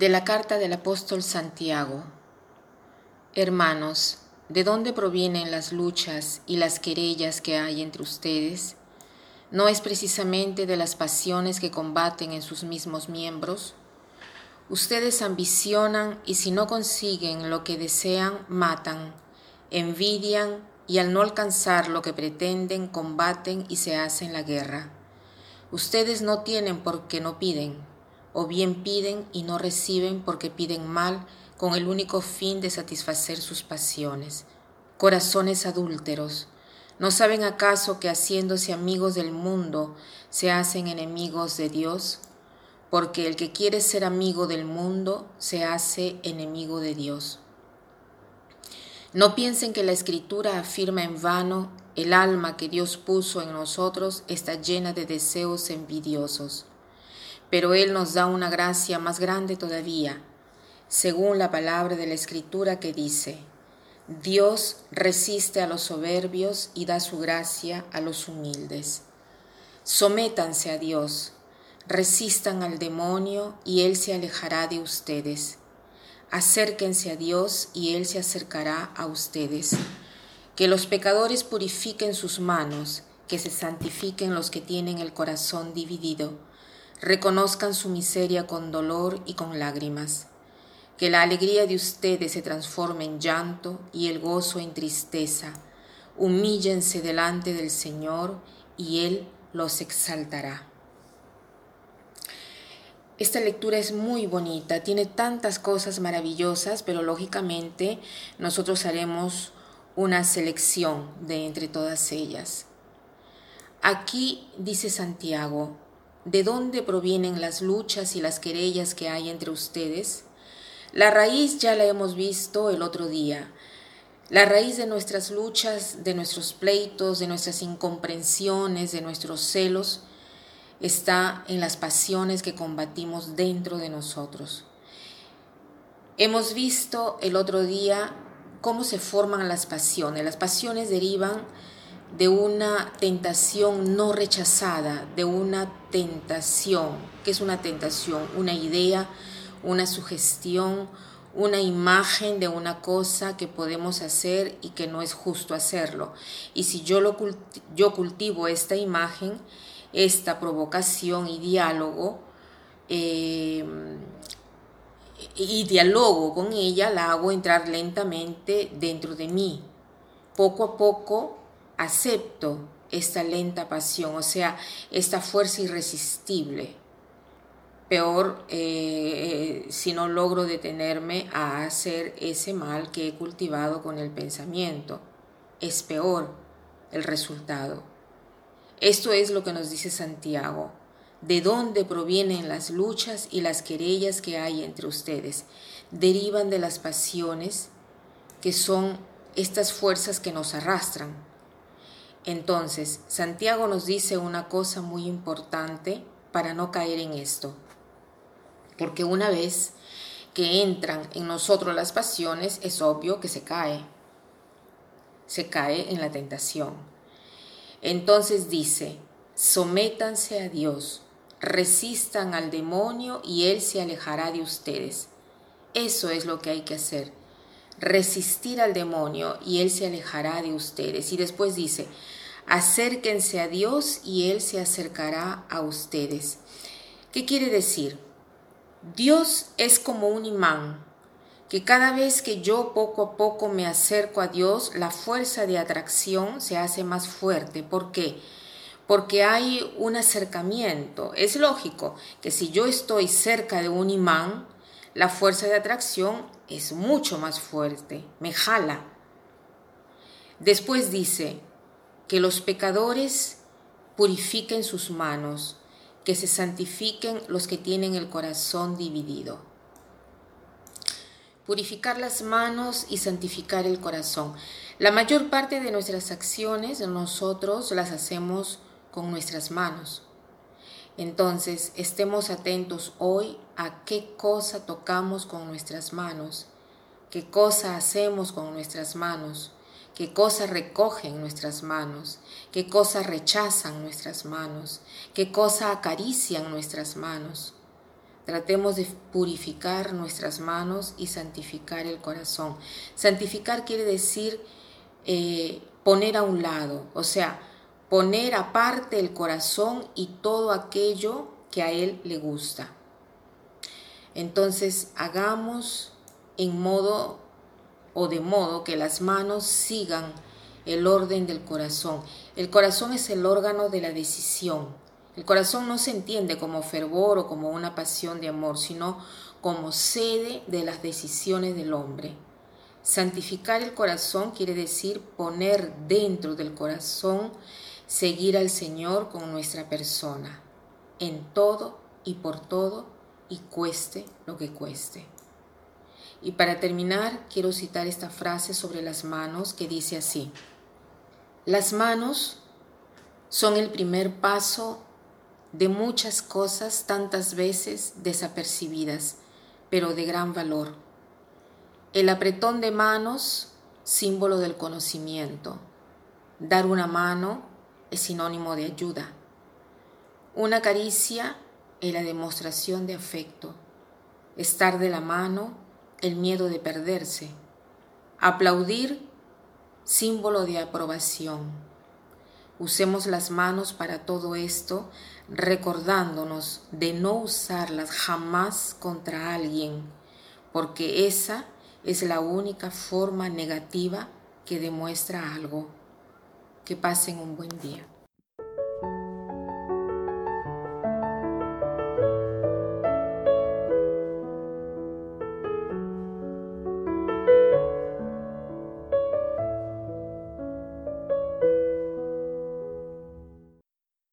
De la carta del apóstol Santiago Hermanos, ¿de dónde provienen las luchas y las querellas que hay entre ustedes? ¿No es precisamente de las pasiones que combaten en sus mismos miembros? Ustedes ambicionan y si no consiguen lo que desean, matan, envidian y al no alcanzar lo que pretenden, combaten y se hacen la guerra. Ustedes no tienen porque no piden o bien piden y no reciben porque piden mal con el único fin de satisfacer sus pasiones. Corazones adúlteros, ¿no saben acaso que haciéndose amigos del mundo se hacen enemigos de Dios? Porque el que quiere ser amigo del mundo se hace enemigo de Dios. No piensen que la escritura afirma en vano, el alma que Dios puso en nosotros está llena de deseos envidiosos pero Él nos da una gracia más grande todavía, según la palabra de la Escritura que dice, Dios resiste a los soberbios y da su gracia a los humildes. Sométanse a Dios, resistan al demonio y Él se alejará de ustedes. Acérquense a Dios y Él se acercará a ustedes. Que los pecadores purifiquen sus manos, que se santifiquen los que tienen el corazón dividido reconozcan su miseria con dolor y con lágrimas. Que la alegría de ustedes se transforme en llanto y el gozo en tristeza. Humíllense delante del Señor y Él los exaltará. Esta lectura es muy bonita, tiene tantas cosas maravillosas, pero lógicamente nosotros haremos una selección de entre todas ellas. Aquí dice Santiago, ¿De dónde provienen las luchas y las querellas que hay entre ustedes? La raíz ya la hemos visto el otro día. La raíz de nuestras luchas, de nuestros pleitos, de nuestras incomprensiones, de nuestros celos, está en las pasiones que combatimos dentro de nosotros. Hemos visto el otro día cómo se forman las pasiones. Las pasiones derivan de una tentación no rechazada, de una tentación. ¿Qué es una tentación? Una idea, una sugestión, una imagen de una cosa que podemos hacer y que no es justo hacerlo. Y si yo, lo yo cultivo esta imagen, esta provocación y diálogo, eh, y diálogo con ella, la hago entrar lentamente dentro de mí. Poco a poco acepto esta lenta pasión, o sea, esta fuerza irresistible. Peor eh, si no logro detenerme a hacer ese mal que he cultivado con el pensamiento. Es peor el resultado. Esto es lo que nos dice Santiago. ¿De dónde provienen las luchas y las querellas que hay entre ustedes? Derivan de las pasiones que son estas fuerzas que nos arrastran, entonces, Santiago nos dice una cosa muy importante para no caer en esto. Porque una vez que entran en nosotros las pasiones, es obvio que se cae. Se cae en la tentación. Entonces dice, sométanse a Dios, resistan al demonio y Él se alejará de ustedes. Eso es lo que hay que hacer resistir al demonio y él se alejará de ustedes. Y después dice, acérquense a Dios y él se acercará a ustedes. ¿Qué quiere decir? Dios es como un imán, que cada vez que yo poco a poco me acerco a Dios, la fuerza de atracción se hace más fuerte. ¿Por qué? Porque hay un acercamiento. Es lógico que si yo estoy cerca de un imán, la fuerza de atracción es mucho más fuerte, me jala. Después dice, que los pecadores purifiquen sus manos, que se santifiquen los que tienen el corazón dividido. Purificar las manos y santificar el corazón. La mayor parte de nuestras acciones nosotros las hacemos con nuestras manos. Entonces, estemos atentos hoy a qué cosa tocamos con nuestras manos, qué cosa hacemos con nuestras manos, qué cosa recogen nuestras manos, qué cosa rechazan nuestras manos, qué cosa acarician nuestras manos. Tratemos de purificar nuestras manos y santificar el corazón. Santificar quiere decir eh, poner a un lado, o sea, poner aparte el corazón y todo aquello que a Él le gusta. Entonces hagamos en modo o de modo que las manos sigan el orden del corazón. El corazón es el órgano de la decisión. El corazón no se entiende como fervor o como una pasión de amor, sino como sede de las decisiones del hombre. Santificar el corazón quiere decir poner dentro del corazón, seguir al Señor con nuestra persona, en todo y por todo, y cueste lo que cueste. Y para terminar, quiero citar esta frase sobre las manos que dice así. Las manos son el primer paso de muchas cosas tantas veces desapercibidas, pero de gran valor. El apretón de manos, símbolo del conocimiento. Dar una mano es sinónimo de ayuda. Una caricia es la demostración de afecto. Estar de la mano, el miedo de perderse. Aplaudir, símbolo de aprobación. Usemos las manos para todo esto, recordándonos de no usarlas jamás contra alguien, porque esa es la única forma negativa que demuestra algo. Que pasen un buen día.